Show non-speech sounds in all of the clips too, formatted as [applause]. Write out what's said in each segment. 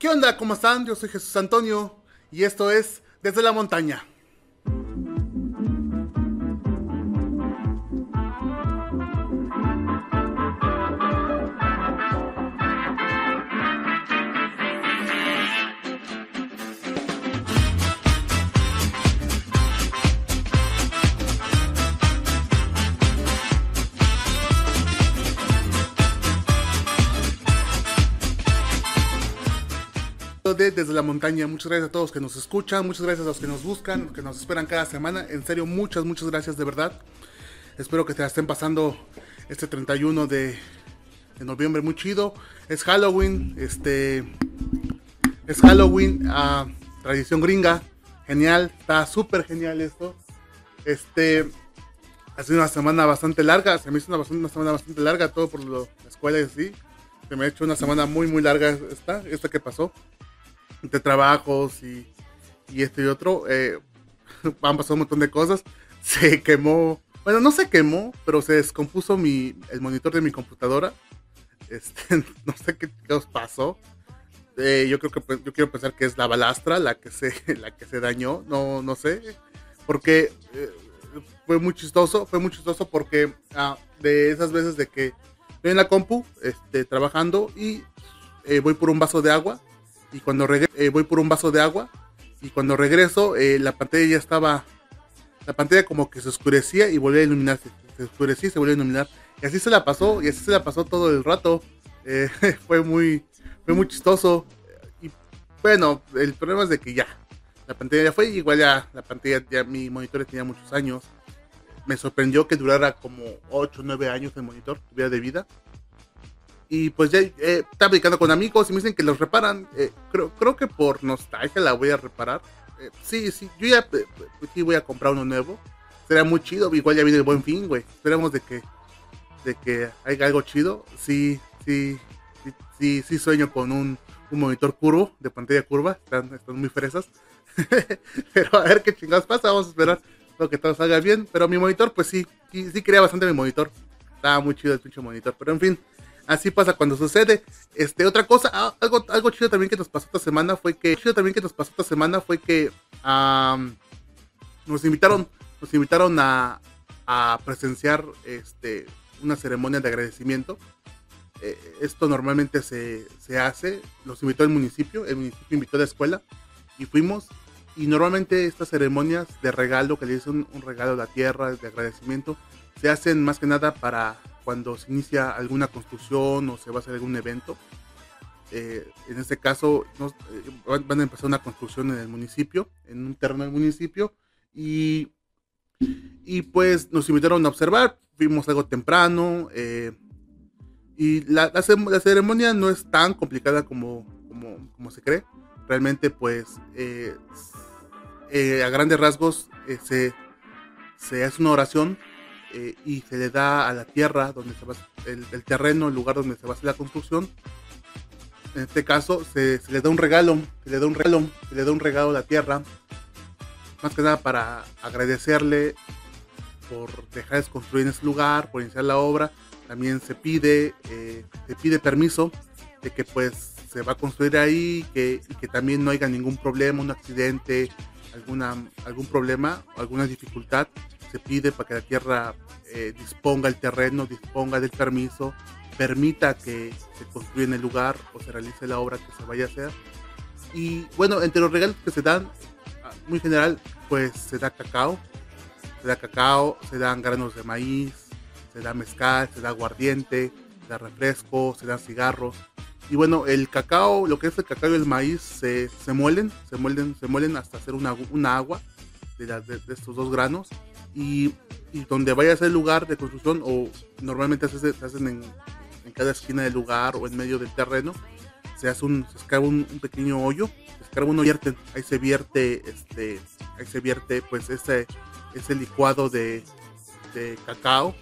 ¿Qué onda? ¿Cómo están? Yo soy Jesús Antonio y esto es Desde la Montaña. Desde la montaña. Muchas gracias a todos que nos escuchan, muchas gracias a los que nos buscan, que nos esperan cada semana. En serio, muchas, muchas gracias de verdad. Espero que te estén pasando este 31 de, noviembre muy chido. Es Halloween, este es Halloween, a tradición gringa. Genial, está súper genial esto. Este ha sido una semana bastante larga, se me hizo una, una semana bastante larga, todo por la escuela y así. Se me ha hecho una semana muy, muy larga esta, esta que pasó de trabajos y, y este y otro, eh, [laughs] han pasado un montón de cosas. Se quemó, bueno, no se quemó, pero se descompuso mi, el monitor de mi computadora. Este, [laughs] no sé qué, os pasó. Eh, yo creo que pues, yo quiero pensar que es la balastra la que se, [laughs] la que se dañó. No, no sé. Porque eh, fue muy chistoso. Fue muy chistoso porque ah, de esas veces de que en la compu, este, trabajando y voy por un vaso de agua y cuando regreso, eh, voy por un vaso de agua y cuando regreso eh, la pantalla ya estaba, la pantalla como que se oscurecía y volvía a iluminarse, se oscurecía y se volvía a iluminar. Y así se la pasó y así se la pasó todo el rato, eh, [laughs] fue muy, fue muy chistoso. Y bueno, el problema es de que ya, la pantalla ya fue, igual ya la pantalla, ya mi monitor tenía muchos años, me sorprendió que durara como 8 o 9 años el monitor, tuviera de vida y pues ya eh, estaba platicando con amigos y me dicen que los reparan. Eh, creo, creo que por nostalgia la voy a reparar. Eh, sí, sí, yo ya pues, sí voy a comprar uno nuevo. Será muy chido. Igual ya viene el buen fin, güey. Esperemos de que, de que haya algo chido. Sí, sí, sí, sí, sueño con un, un, monitor curvo, de pantalla curva. Están, están muy fresas. [laughs] Pero a ver qué chingados pasa. Vamos a esperar que todo salga bien. Pero mi monitor, pues sí, sí, sí quería bastante mi monitor. Estaba muy chido el pinche monitor. Pero en fin, así pasa cuando sucede. Este, otra cosa, algo, algo chido también que nos pasó esta semana fue que, chido también que nos pasó esta semana fue que nos invitaron, nos invitaron a, a, presenciar este, una ceremonia de agradecimiento. Eh, esto normalmente se, se, hace, los invitó el municipio, el municipio invitó a la escuela y fuimos. Y normalmente estas ceremonias de regalo, que le dicen un regalo a la tierra, de agradecimiento, se hacen más que nada para cuando se inicia alguna construcción o se va a hacer algún evento. Eh, en este caso eh, van a empezar una construcción en el municipio, en un terreno del municipio, y, y pues nos invitaron a observar, fuimos algo temprano, eh, y la, la, ceremonia no es tan complicada como, como, como se cree, realmente pues a grandes rasgos se, se hace una oración eh, y se le da a la tierra donde se va el, terreno, el lugar donde se va a hacer la construcción. En este caso se, le da un regalo, se le da un regalo, se le da un regalo a la tierra, más que nada para agradecerle por dejar de construir en ese lugar, por iniciar la obra. También se pide, eh, se pide permiso de que pues se va a construir ahí que, y que también no haya ningún problema, un accidente, alguna, algún problema, alguna dificultad se pide para que la tierra eh, disponga el terreno, disponga del permiso, permita que se construya en el lugar o se realice la obra que se vaya a hacer. Y bueno, entre los regalos que se dan, ah, muy general, pues se da cacao, se da cacao, se dan granos de maíz, se da mezcal, se da aguardiente, se da refresco, se dan cigarros. Y bueno, el cacao, lo que es el cacao y el maíz se, se muelen, se muelen, se muelen hasta hacer una, una agua de, de estos dos granos y, donde vaya a ser el lugar de construcción o normalmente se, hacen en, cada esquina del lugar o en medio del terreno se hace un se escava un, pequeño hoyo se escava un hoyo ahí se vierte este ahí se vierte pues ese ese licuado de, de cacao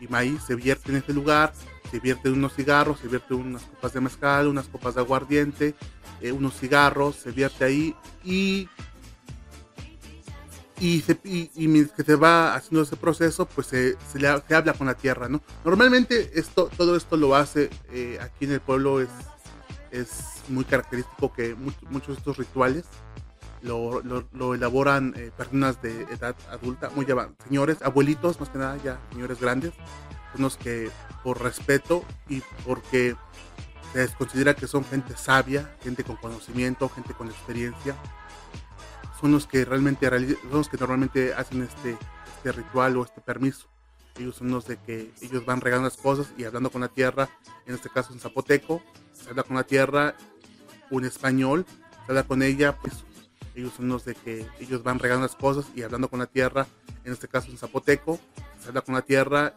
y maíz se vierte en ese lugar se vierte unos cigarros se vierte unas copas de mezcal unas copas de aguardiente eh, unos cigarros se vierte ahí y y, se, mientras que se va haciendo ese proceso, pues se, se, habla con la tierra, ¿no? Normalmente esto, todo esto lo hace eh, aquí en el pueblo, es, es muy característico que muchos de estos rituales lo, lo, elaboran eh, personas de edad adulta, muy señores, abuelitos, más que nada ya señores grandes, son los que por respeto y porque se les considera que son gente sabia, gente con conocimiento, gente con experiencia, son los que realmente son los que normalmente hacen este, este ritual o este permiso. Ellos son los de que ellos van regando las cosas y hablando con la tierra, en este caso en zapoteco, se habla con la tierra, un español, se habla con ella, pues ellos son los de que ellos van regando las cosas y hablando con la tierra, en este caso en zapoteco, se habla con la tierra,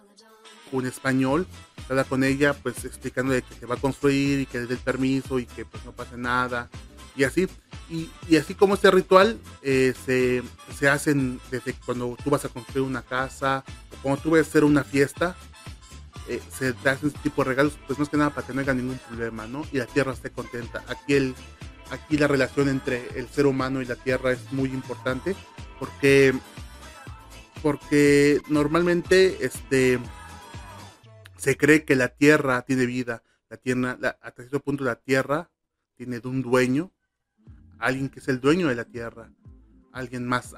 un español, habla con ella, pues explicando de que se va a construir y que le dé el permiso y que pues no pase nada y así. Y, y así como este ritual eh, se, se, hacen desde cuando tú vas a construir una casa o cuando tú vas a hacer una fiesta, eh, se te hacen este tipo de regalos, pues más que nada para que no haya ningún problema, ¿no? Y la tierra esté contenta. Aquí el, aquí la relación entre el ser humano y la tierra es muy importante porque porque normalmente este se cree que la tierra tiene vida la tierra hasta cierto punto la tierra tiene un dueño alguien que es el dueño de la tierra alguien más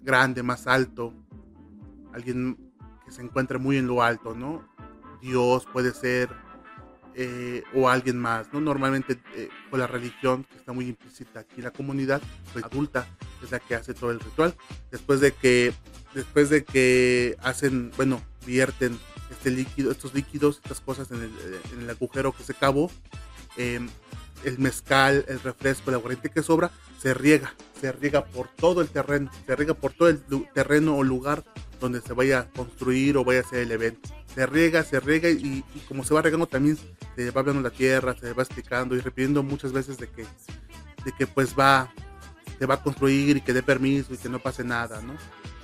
grande más alto alguien que se encuentra muy en lo alto no Dios puede ser eh, o alguien más, ¿no? Normalmente eh, con la religión que está muy implícita aquí la comunidad, pues adulta es la que hace todo el ritual. Después de que, después de que hacen, bueno, vierten este líquido, estos líquidos, estas cosas en el, agujero que se cavó, em, el mezcal, el refresco, la aguardiente que sobra, se riega, se riega por todo el terreno, se riega por todo el terreno o lugar donde se vaya a construir o vaya a ser el evento. Se riega, se riega y, como se va regando también se va hablando la tierra, se va explicando y repitiendo muchas veces de que, de que pues va, se va a construir y que dé permiso y que no pase nada, ¿no?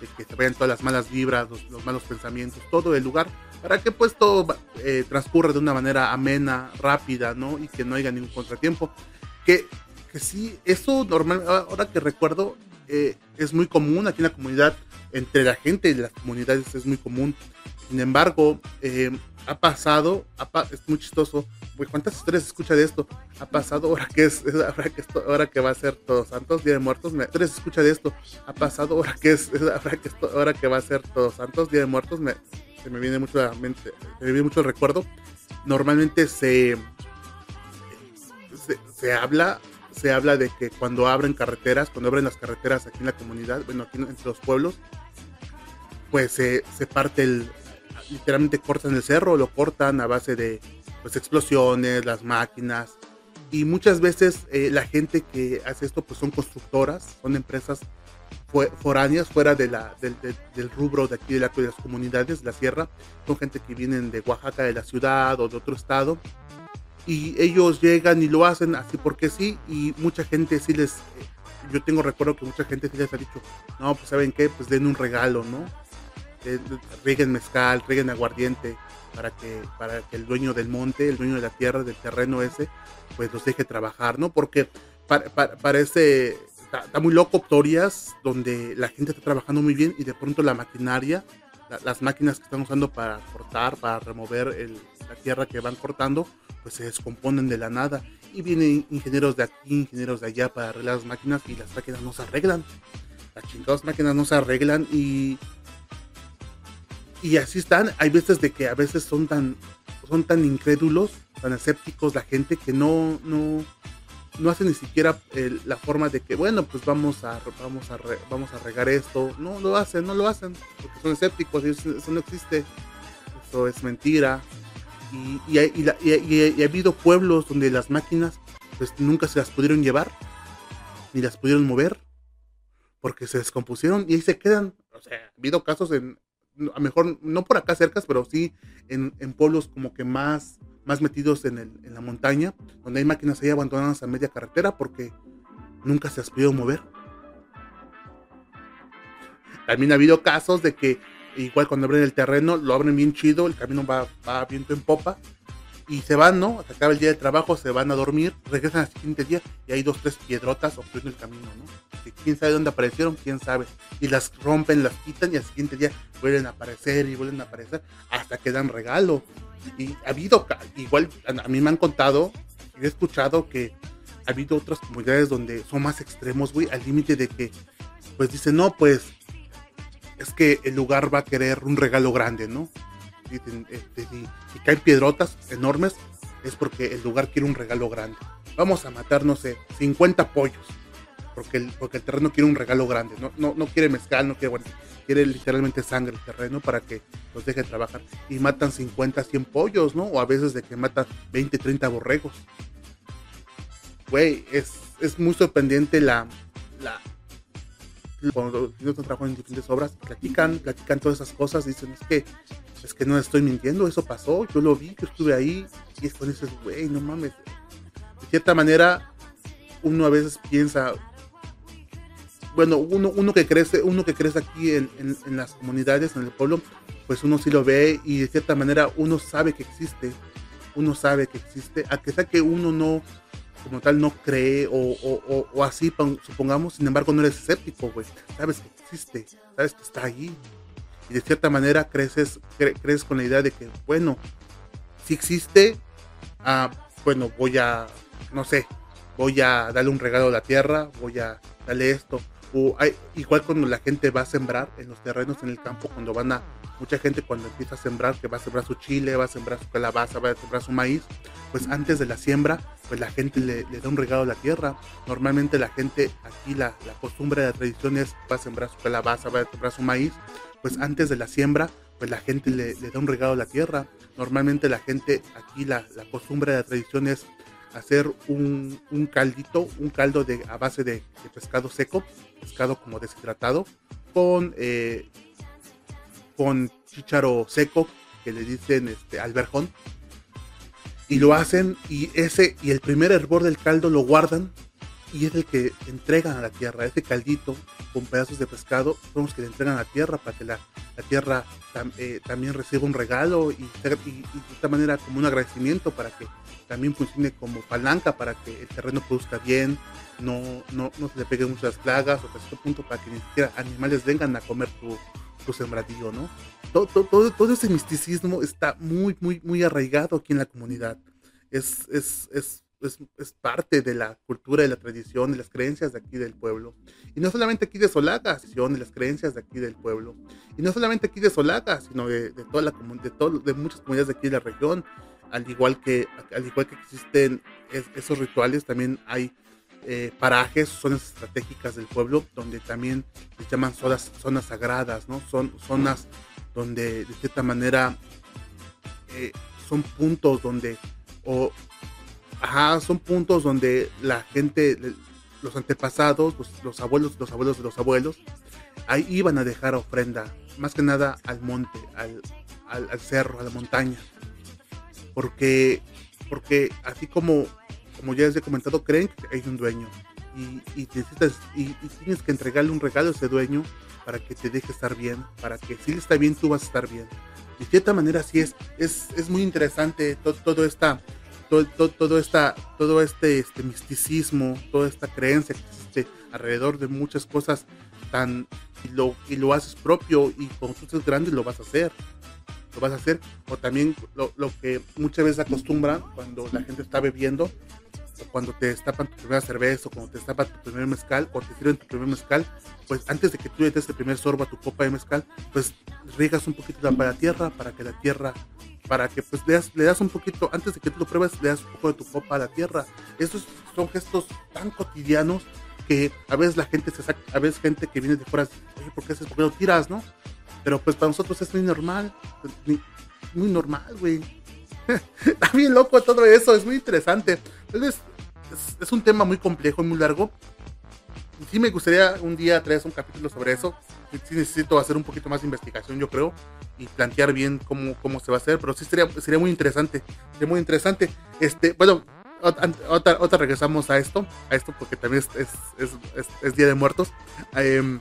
De que se vayan todas las malas vibras, los, malos pensamientos, todo el lugar, para que pues todo eh, transcurra de una manera amena, rápida, ¿no? Y que no haya ningún contratiempo. Que, que sí, eso normal, ahora que recuerdo, eh, es muy común aquí en la comunidad entre la gente y las comunidades es muy común. Sin embargo, eh, ha pasado, es muy chistoso, ¿cuántas historias escucha de esto? Ha pasado ahora que es, ahora que, esto, ahora que va a ser Todos Santos, Día de Muertos, me, se escucha de esto? Ha pasado ahora que es, ahora que, esto, ahora que va a ser Todos Santos, Día de Muertos, me, se me viene mucho a la mente, se me viene mucho el recuerdo. Normalmente se, se, se habla se habla de que cuando abren carreteras, cuando abren las carreteras aquí en la comunidad, bueno, aquí entre los pueblos, pues se, parte el, literalmente cortan el cerro, lo cortan a base de pues, explosiones, las máquinas. Y muchas veces eh, la gente que hace esto pues son constructoras, son empresas foráneas fuera de la, del, rubro de aquí de, la, de las comunidades de la sierra. Son gente que vienen de Oaxaca, de la ciudad o de otro estado. Y ellos llegan y lo hacen así porque sí. Y mucha gente sí les... Yo tengo recuerdo que mucha gente sí les ha dicho, no, pues saben qué, pues den un regalo, ¿no? eh, rieguen mezcal, rieguen aguardiente, para que, para que el dueño del monte, el dueño de la tierra, del terreno ese, pues los deje trabajar, ¿no? Porque parece, está, muy loco teorías donde la gente está trabajando muy bien y de pronto la maquinaria, las máquinas que están usando para cortar, para remover la tierra que van cortando, pues se descomponen de la nada. Y vienen ingenieros de aquí, ingenieros de allá para arreglar las máquinas y las máquinas no se arreglan. Las chingadas máquinas no se arreglan y y así están. Hay veces de que a veces son tan, son tan incrédulos, tan escépticos la gente que no, no, no hacen ni siquiera la forma de que, bueno, pues vamos a, vamos a, vamos a regar esto. No lo hacen, no lo hacen, porque son escépticos, eso no existe, eso es mentira. Y, y, ha habido pueblos donde las máquinas pues nunca se las pudieron llevar, ni las pudieron mover, porque se descompusieron y ahí se quedan. O sea, ha habido casos en, a lo mejor no por acá cerca, pero sí en, pueblos como que más, más metidos en, la montaña, donde hay máquinas ahí abandonadas a media carretera porque nunca se has podido mover. También ha habido casos de que igual cuando abren el terreno, lo abren bien chido, el camino va, va viento en popa, y se van, ¿no? Hasta acaba el día de trabajo, se van a dormir, regresan al siguiente día y hay dos, tres piedrotas obstruyendo el camino, ¿no? Que quién sabe dónde aparecieron, quién sabe. Y las rompen, las quitan y al siguiente día vuelven a aparecer y vuelven a aparecer hasta que dan regalo. Y ha habido, igual a mí me han contado he escuchado que ha habido otras comunidades donde son más extremos, güey, al límite de que, pues dicen, no, pues es que el lugar va a querer un regalo grande, ¿no? Este, si, caen piedrotas enormes, es porque el lugar quiere un regalo grande. Vamos a matar, no sé, 50 pollos. Porque el, porque el terreno quiere un regalo grande. No, no, no quiere mezcal, no quiere, bueno, quiere literalmente sangre el terreno para que los deje trabajar. Y matan 50, 100 pollos, ¿no? O a veces de que matan 20, 30 borregos. Güey, es, es muy sorprendente la, cuando ellos trabajan en diferentes obras, platican, platican todas esas cosas, dicen, es que, es que no estoy mintiendo, eso pasó, yo lo vi, yo estuve ahí, y es con dices, güey, no mames. De cierta manera, uno a veces piensa, bueno, uno, uno que crece, uno que crece aquí en, en, las comunidades, en el pueblo, pues uno sí lo ve y de cierta manera uno sabe que existe, uno sabe que existe, a sea que uno no, como tal no cree o, o, así, supongamos, sin embargo no eres escéptico, güey. Sabes que existe, sabes que está ahí. Y de cierta manera creces, crees con la idea de que, bueno, si existe, ah, bueno, voy a, no sé, voy a darle un regalo a la tierra, voy a darle esto. Hay, igual cuando la gente va a sembrar en los terrenos en el campo, cuando van a, mucha gente cuando empieza a sembrar, que va a sembrar su chile, va a sembrar su calabaza, va a sembrar su maíz, pues antes de la siembra, pues la gente le, da un regalo a la tierra. Normalmente la gente, aquí la, costumbre de la tradición es, va a sembrar su calabaza, va a sembrar su maíz, pues antes de la siembra, pues la gente le, da un regalo a la tierra. Normalmente la gente, aquí la, costumbre de la tradición es hacer un, caldito, un caldo de, a base de, pescado seco, pescado como deshidratado, con, eh, con chícharo seco, que le dicen este, alberjón, y lo hacen y ese y el primer hervor del caldo lo guardan y es el que entregan a la tierra, ese caldito con pedazos de pescado son los que le entregan a la tierra para que la, tierra eh, también reciba un regalo y, y, de esta manera como un agradecimiento para que también funcione como palanca para que el terreno produzca bien, no, no, no se le peguen muchas plagas o hasta este punto para que ni siquiera animales vengan a comer tu, tu sembradillo, ¿no? Todo, todo, todo, ese misticismo está muy, muy, muy arraigado aquí en la comunidad. Es, es, es, es, parte de la cultura, de la tradición, de las creencias de aquí del pueblo. Y no solamente aquí de Solaga, sino de las creencias de aquí del pueblo. Y no solamente aquí de Solaga, sino de, de toda la de, todo, de muchas comunidades de aquí de la región. Al igual que, al igual que existen esos rituales, también hay eh, parajes, zonas estratégicas del pueblo, donde también se llaman zonas, zonas sagradas, ¿no? Son zonas donde de cierta manera eh, son puntos donde, o, ajá, son puntos donde la gente, los antepasados, los, abuelos, los abuelos de los abuelos, ahí iban a dejar ofrenda, más que nada al monte, al, al cerro, a la montaña. Porque, porque así como como ya les he comentado, creen que hay un dueño y, necesitas y, tienes que entregarle un regalo a ese dueño para que te deje estar bien, para que si él está bien, tú vas a estar bien. De cierta manera, sí es, es, es muy interesante todo, todo esta, todo, todo, esta, todo este, este misticismo, toda esta creencia que existe alrededor de muchas cosas tan y lo, y lo haces propio y cuando tú estés grande lo vas a hacer. Lo vas a hacer o también lo, lo que muchas veces acostumbran cuando la gente está bebiendo cuando te destapan tu primera cerveza, o cuando te destapan tu primer mezcal, o te sirven tu primer mezcal, pues antes de que tú des el primer sorbo a tu copa de mezcal, pues riegas un poquito para la tierra, para que la tierra, para que pues le das, le das un poquito, antes de que tú lo pruebes, le das un poco de tu copa a la tierra. Estos son gestos tan cotidianos que a veces la gente se saca, a veces gente que viene de fuera, oye, ¿por qué haces? ¿Por lo tiras, no? Pero pues para nosotros es muy normal, muy normal, güey. [laughs] Está bien loco todo eso, es muy interesante. Es, es, un tema muy complejo y muy largo. Sí me gustaría un día traer un capítulo sobre eso. Sí necesito hacer un poquito más de investigación, yo creo, y plantear bien cómo, cómo se va a hacer, pero sí sería, sería muy interesante. Sería muy interesante. Este, bueno, otra, otra regresamos a esto, a esto porque también es, es, es, Día de Muertos. Eh,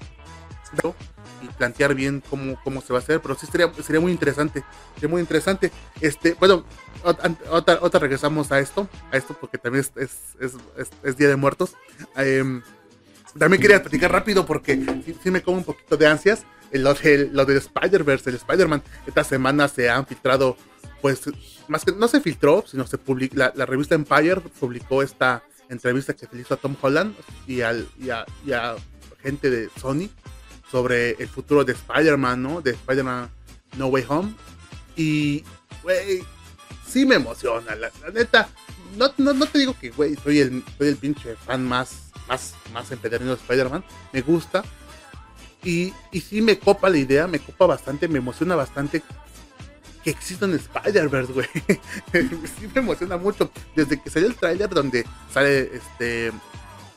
y plantear bien cómo, cómo se va a hacer, pero sí sería, sería muy interesante, sería muy interesante. Este, bueno, otra, otra regresamos a esto, a esto porque también es, es, es, Día de Muertos. Em, también quería platicar rápido porque sí, me como un poquito de ansias. Lo, de, lo del Spider-Verse, el Spider-Man, esta semana se han filtrado pues más que no se filtró, sino se publicó, la, revista Empire publicó esta entrevista que se hizo a Tom Holland y, al, y, a, gente de Sony sobre el futuro de Spider-Man, ¿no? De Spider-Man No Way Home. Y, güey, sí me emociona, la, neta. No, no, te digo que, güey, soy el, soy el pinche fan más, más, más empedernido de Spider-Man. Me gusta. Y, y sí me copa la idea, me copa bastante, me emociona bastante que exista un Spider-Verse, güey. [laughs] sí me emociona mucho. Desde que salió el tráiler donde sale este,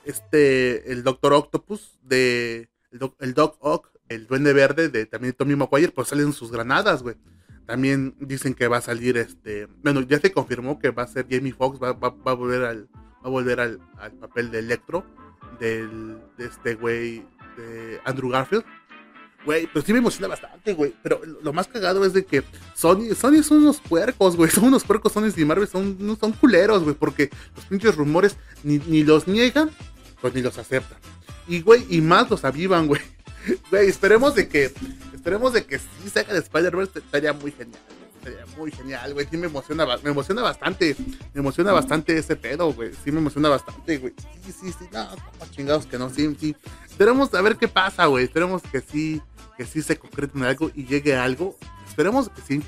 este, el Doctor Octopus de, el, Doc, Ock, el Duende Verde de también Tommy Maguire, pues salen sus granadas, güey. También dicen que va a salir este, bueno, ya se confirmó que va a ser Jamie Foxx, va, va, a volver al, va a volver al, al papel de Electro, del, de este güey, de Andrew Garfield. Güey, pero sí me emociona bastante, güey. Pero lo más cagado es de que Sony, Sony son unos puercos, güey. [laughs] Son unos puercos Sony y Marvel, son, son culeros, güey. Porque los pinches rumores ni, ni los niegan, pues ni los aceptan. Y, güey, y más los avivan, güey. Güey, esperemos de que, esperemos de que sí saca de Spider-Verse, estaría muy genial. Estaría muy genial, güey. Sí me emociona, me emociona bastante. Me emociona bastante ese pedo, güey. Sí me emociona bastante, güey. Sí, sí, sí. No, chingados que no, sí, sí. Esperemos a ver qué pasa, güey. Esperemos que sí que sí se concrete en algo y llegue a algo. Esperemos que sí.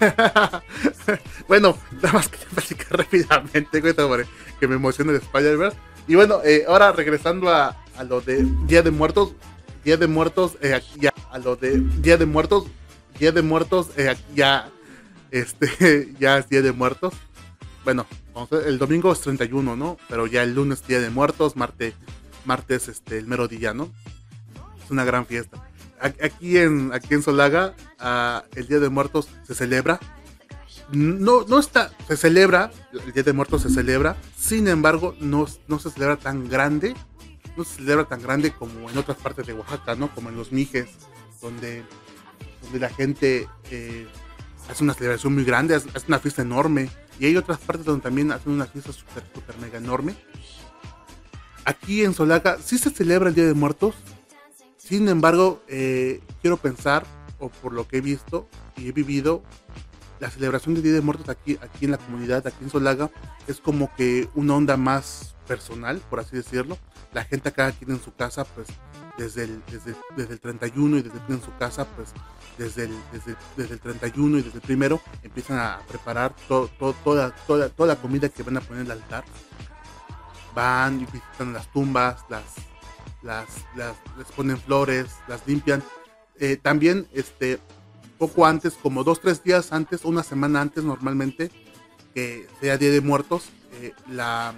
[laughs] bueno, nada más que platicar [laughs] rápidamente, güey, que me emociona de Spider-Verse. Y bueno, eh, ahora regresando a, a, lo de Día de Muertos, Día de Muertos, eh, ya, a lo de Día de Muertos, Día de Muertos, eh, ya, este, [laughs] ya es Día de Muertos. Bueno, el domingo es 31, ¿no? Pero ya el lunes Día de Muertos, martes, martes, este, el mero día, ¿no? Es una gran fiesta aquí en, aquí en Solaga, el Día de Muertos se celebra. No, no está, se celebra, el Día de Muertos se celebra, sin embargo, no, no se celebra tan grande, no se celebra tan grande como en otras partes de Oaxaca, ¿no? Como en los Mijes, donde, donde la gente eh, hace una celebración muy grande, hace, una fiesta enorme, y hay otras partes donde también hacen una fiesta súper, súper mega enorme. Aquí en Solaga sí se celebra el Día de Muertos, sin embargo, eh, quiero pensar, o por lo que he visto y he vivido, la celebración del Día de Muertos aquí, aquí en la comunidad, aquí en Solaga, es como que una onda más personal, por así decirlo. La gente acá aquí en su casa, pues desde el, desde, desde el 31 y desde en su casa, pues desde el, desde, desde el 31 y desde el primero empiezan a preparar toda, toda, toda la comida que van a poner en el altar. Van y visitan las tumbas, las, las, les ponen flores, las limpian. Eh, también, este, poco antes, como dos, tres días antes, una semana antes normalmente, que sea Día de Muertos, eh, la,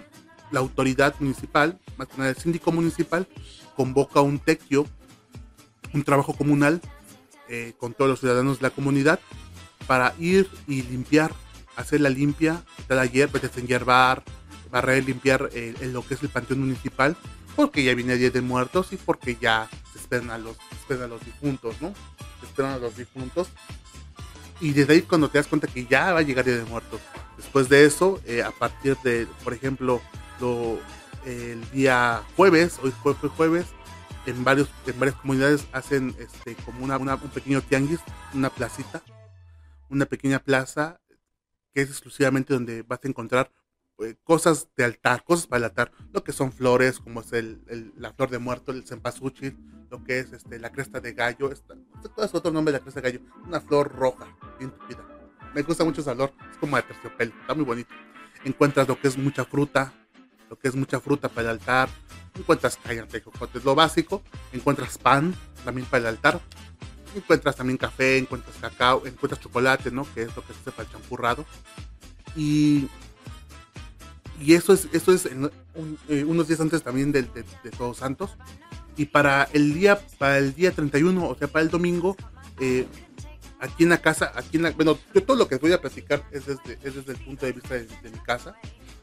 la, autoridad municipal, más que nada el síndico municipal, convoca un tequio, un trabajo comunal eh, con todos los ciudadanos de la comunidad para ir y limpiar, hacer la limpia, quitar la hierba, desenhierbar, barrer, limpiar lo que es el panteón municipal porque ya viene el Día de Muertos y porque ya se esperan a los, esperan a los difuntos, ¿no? Se esperan a los difuntos. Y desde ahí cuando te das cuenta que ya va a llegar el Día de Muertos. Después de eso, eh, a partir de, por ejemplo, lo, el día jueves, hoy fue, jueves, en, varios, en varias comunidades hacen este, como una, un pequeño tianguis, una placita, una pequeña plaza que es exclusivamente donde vas a encontrar eh, cosas de altar, cosas para el altar, lo que son flores, como es el, la flor de muerto, el cempasúchil, lo que es este, la cresta de gallo, esta, ¿cuál es otro nombre de la cresta de gallo? Una flor roja, bien tupida. Me gusta mucho ese olor, es como de terciopelo, está muy bonito. Encuentras lo que es mucha fruta, lo que es mucha fruta para el altar, encuentras cállate, cocotes, lo básico, encuentras pan también para el altar, encuentras también café, encuentras cacao, encuentras chocolate, ¿no? Que es lo que se hace para el champurrado. Y y eso es, eso es eh, unos días antes también de, Todos Santos. Y para el día, para el día 31, o sea, para el domingo, eh, aquí en la casa, aquí en la, bueno, yo todo lo que voy a platicar es desde, es desde el punto de vista de, mi casa,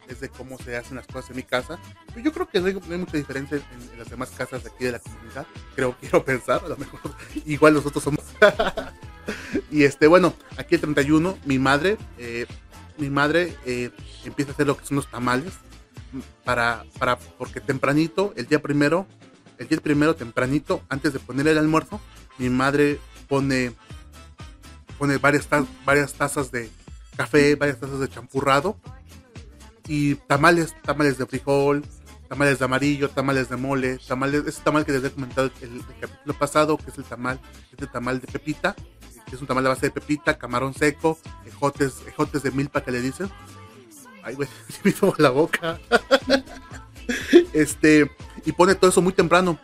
es de cómo se hacen las cosas en mi casa. Pero yo creo que no hay, mucha diferencia en, las demás casas de aquí de la comunidad, creo, [laughs] quiero pensar, a lo mejor [laughs] igual nosotros somos. [laughs] y este, bueno, aquí el 31, mi madre, eh, mi madre eh, empieza a hacer lo que son los tamales para, para, porque tempranito, el día primero, el día primero tempranito, antes de poner el almuerzo, mi madre pone, pone varias, varias tazas de, café, varias tazas de champurrado y tamales, tamales de frijol, tamales de amarillo, tamales de mole, tamales, ese tamal que les he comentado el, capítulo pasado, que es el tamal, este tamal de pepita, que es un tamal de base de pepita, camarón seco, ejotes, ejotes de milpa que le dicen. Ay, güey, [laughs] me tomo la boca. [laughs] este, y pone todo eso muy temprano,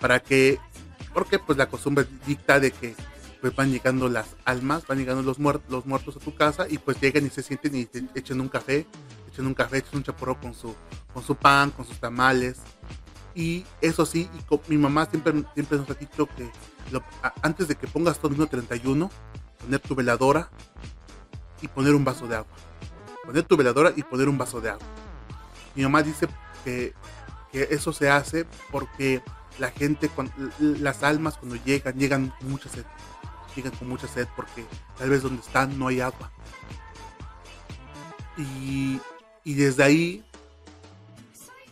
para que, porque pues la costumbre dicta de que pues van llegando las almas, van llegando los, los muertos a tu casa y pues llegan y se sienten y te echan un café, echan un café, echan un chaporro con su, con su pan, con sus tamales. Y eso sí, y mi mamá siempre, siempre nos ha dicho que antes de que pongas todo el 31, poner tu veladora y poner un vaso de agua. Poner tu veladora y poner un vaso de agua. Mi mamá dice que, que eso se hace porque la gente, cuando, las almas cuando llegan, llegan con mucha sed. Llegan con mucha sed porque tal vez donde están no hay agua. Y, y desde ahí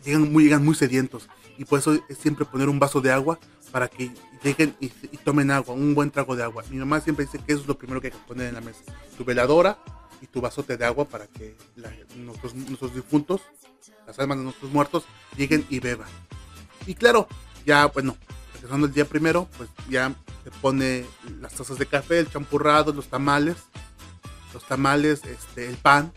llegan muy, llegan muy sedientos. Y por eso es siempre poner un vaso de agua para que lleguen y, y, tomen agua, un buen trago de agua. Mi mamá siempre dice que eso es lo primero que hay que poner en la mesa. Tu veladora y tu vasote de agua para que la, nuestros, nuestros difuntos, las almas de nuestros muertos, lleguen y beban. Y claro, ya, bueno, empezando el día primero, pues ya se pone las tazas de café, el champurrado, los tamales, los tamales, este, el pan,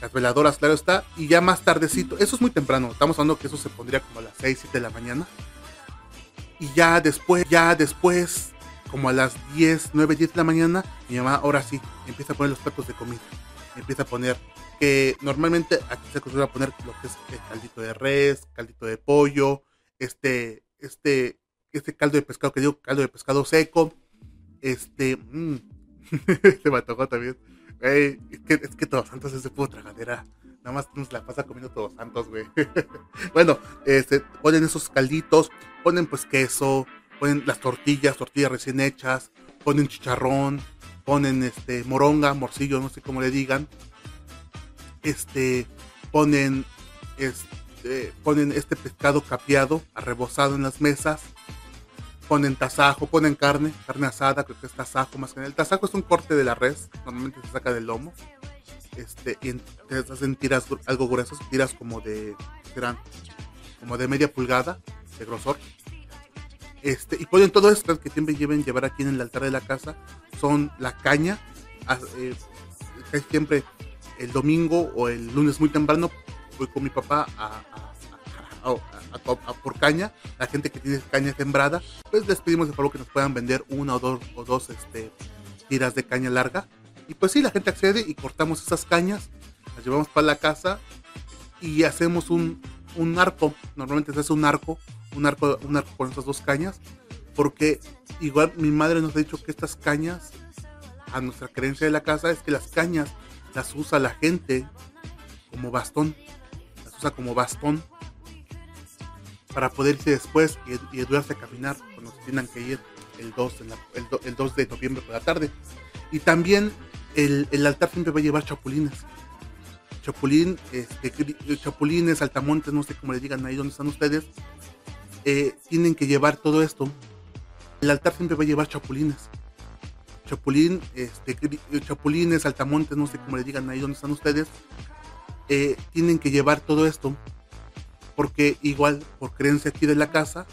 las veladoras, claro está, y ya más tardecito, eso es muy temprano, estamos hablando que eso se pondría como a las 6, 7 de la mañana. Y ya después, ya después, como a las 10, 9, 10 de la mañana, mi mamá ahora sí empieza a poner los platos de comida. Empieza a poner que normalmente aquí se acostumbra a poner lo que es caldito de res, caldito de pollo, este, este, este caldo de pescado que digo, caldo de pescado seco, este, mmm, [laughs] se me tocó también. Es que, es Todos Santos es de puro tragadera. Nada más nos la pasa comiendo Todos Santos, güey. [laughs] bueno, este, ponen esos calditos, ponen pues queso, ponen las tortillas, tortillas recién hechas, ponen chicharrón, ponen este moronga, morcillo, no sé cómo le digan. Este, ponen este, ponen este pescado capeado, arrebozado en las mesas. Ponen tasajo, ponen carne, carne asada, creo que es tasajo más que nada. El tasajo es un corte de la res, normalmente se saca del lomo. Este, y te hacen tiras algo gruesas, tiras como de, serán, como de media pulgada de grosor. Este, y ponen todo esto que siempre lleven llevar aquí en el altar de la casa. Son la caña, eh, siempre el domingo o el lunes muy temprano voy con mi papá a, por caña, la gente que tiene caña sembrada, pues les pedimos de favor que nos puedan vender una o dos, o dos este, tiras de caña larga. Y pues sí, la gente accede y cortamos esas cañas, las llevamos para la casa y hacemos un, un arco. Normalmente se hace un arco, un arco, un arco con esas dos cañas, porque igual mi madre nos ha dicho que estas cañas, a nuestra creencia de la casa, es que las cañas las usa la gente como bastón usa como bastón para poder irse después y, y ayudarse a caminar cuando se tengan que ir el 2, la, el, 2 de noviembre por la tarde. Y también el, el, altar siempre va a llevar chapulines. Chapulín, este, chapulines, altamontes, no sé cómo le digan ahí donde están ustedes, eh, tienen que llevar todo esto. El altar siempre va a llevar chapulines. Chapulín, este, chapulines, altamontes, no sé cómo le digan ahí donde están ustedes, eh, tienen que llevar todo esto, porque igual por creencia aquí de la casa,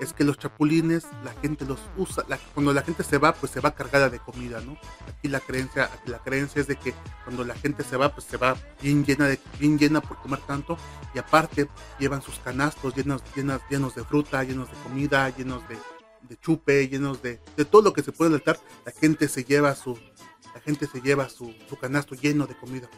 es que los chapulines la gente los usa, la, cuando la gente se va, pues se va cargada de comida, ¿no? Aquí la creencia, aquí la creencia es de que cuando la gente se va, pues se va bien llena de, bien llena por comer tanto, y aparte llevan sus canastos llenos, llenos, llenos de fruta, llenos de comida, llenos de, de chupe, llenos de, de todo lo que se puede altar, la gente se lleva su, la gente se lleva su, su canasto lleno de comida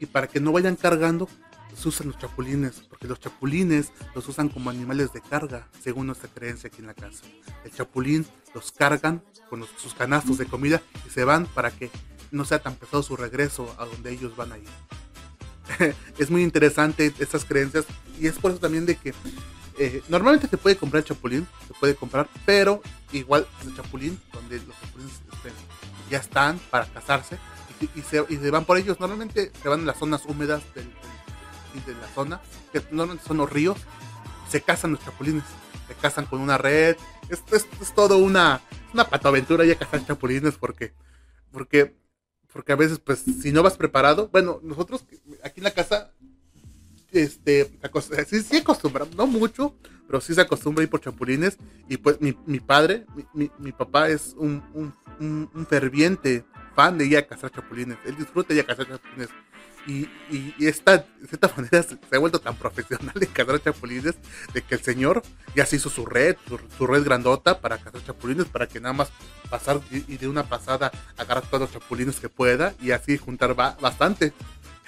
y para que no vayan cargando, se usan los chapulines, porque los chapulines los usan como animales de carga, según nuestra creencia aquí en la casa. El chapulín los cargan con sus canastos de comida y se van para que no sea tan pesado su regreso a donde ellos van a ir. [laughs] es muy interesante estas creencias y es por eso también de que eh, normalmente se puede comprar chapulín, se puede comprar, pero igual el chapulín, donde los chapulines ya están para casarse, y, se, y, se, van por ellos. Normalmente se van en las zonas húmedas del, del, de la zona, que normalmente son los ríos. Se cazan los chapulines, se cazan con una red. Es, es, es todo una, una patoaventura ya cazar chapulines porque, porque porque a veces, pues, si no vas preparado, bueno, nosotros aquí en la casa, este, sí, sí acostumbramos, no mucho, pero sí se acostumbra ir por chapulines. Y pues mi, mi padre, mi, mi, papá es un, un, un, ferviente fan de ir a cazar chapulines. Él disfruta de ir a cazar chapulines. Y, y, y esta, de cierta [laughs] manera se, ha vuelto tan profesional de cazar chapulines de que el señor ya se hizo su red, su, red grandota para cazar chapulines, para que nada más pasar y, de una pasada agarrar todos los chapulines que pueda y así juntar va, bastante.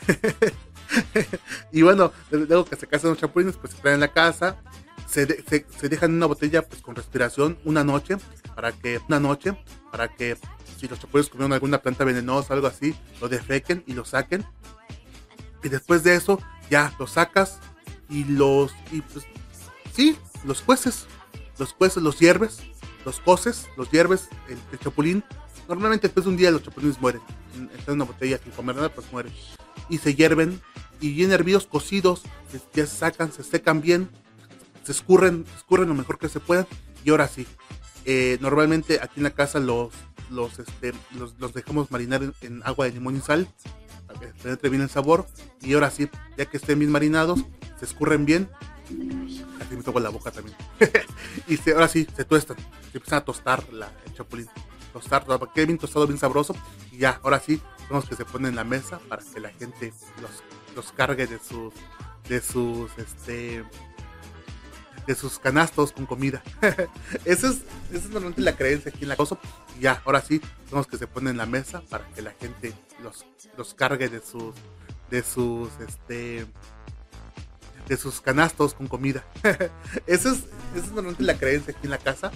[laughs] y bueno, luego que se casan los chapulines, pues se traen en la casa, se, se, se, dejan en una botella pues con respiración una noche, para que, una noche, para que si los chapulines comieron alguna planta venenosa algo así, lo defequen y lo saquen. Y después de eso, ya los sacas y los, y pues, sí, los cueces, los cueces, los hierves, los coces, los hierves, el, el chapulín. Normalmente después de un día los chapulines mueren. Están en una botella sin comer nada, pues mueren y se hierven y bien hervidos, cocidos, ya se sacan, se secan bien, se escurren, se escurren lo mejor que se puedan y ahora sí. Eh, normalmente aquí en la casa los, los, este, los, los dejamos marinar en, agua de limón y sal para que penetre bien el sabor y ahora sí, ya que estén bien marinados, se escurren bien. Así me toco la boca también. [laughs] y se, ahora sí, se tuestan, se empiezan a tostar la, el chapulín. Tostar, que bien tostado, bien sabroso. Y ya, ahora sí, son los que se ponen en la mesa para que la gente los, los cargue de sus, de sus, este, de sus canastos con comida. [laughs] esa, es, esa es normalmente la creencia aquí en la cosa. Y ya, ahora sí, son que se ponen en la mesa para que la gente los, los cargue de sus, de sus, este, de sus canastos con comida. [laughs] esa, es, esa es normalmente la creencia aquí en la casa.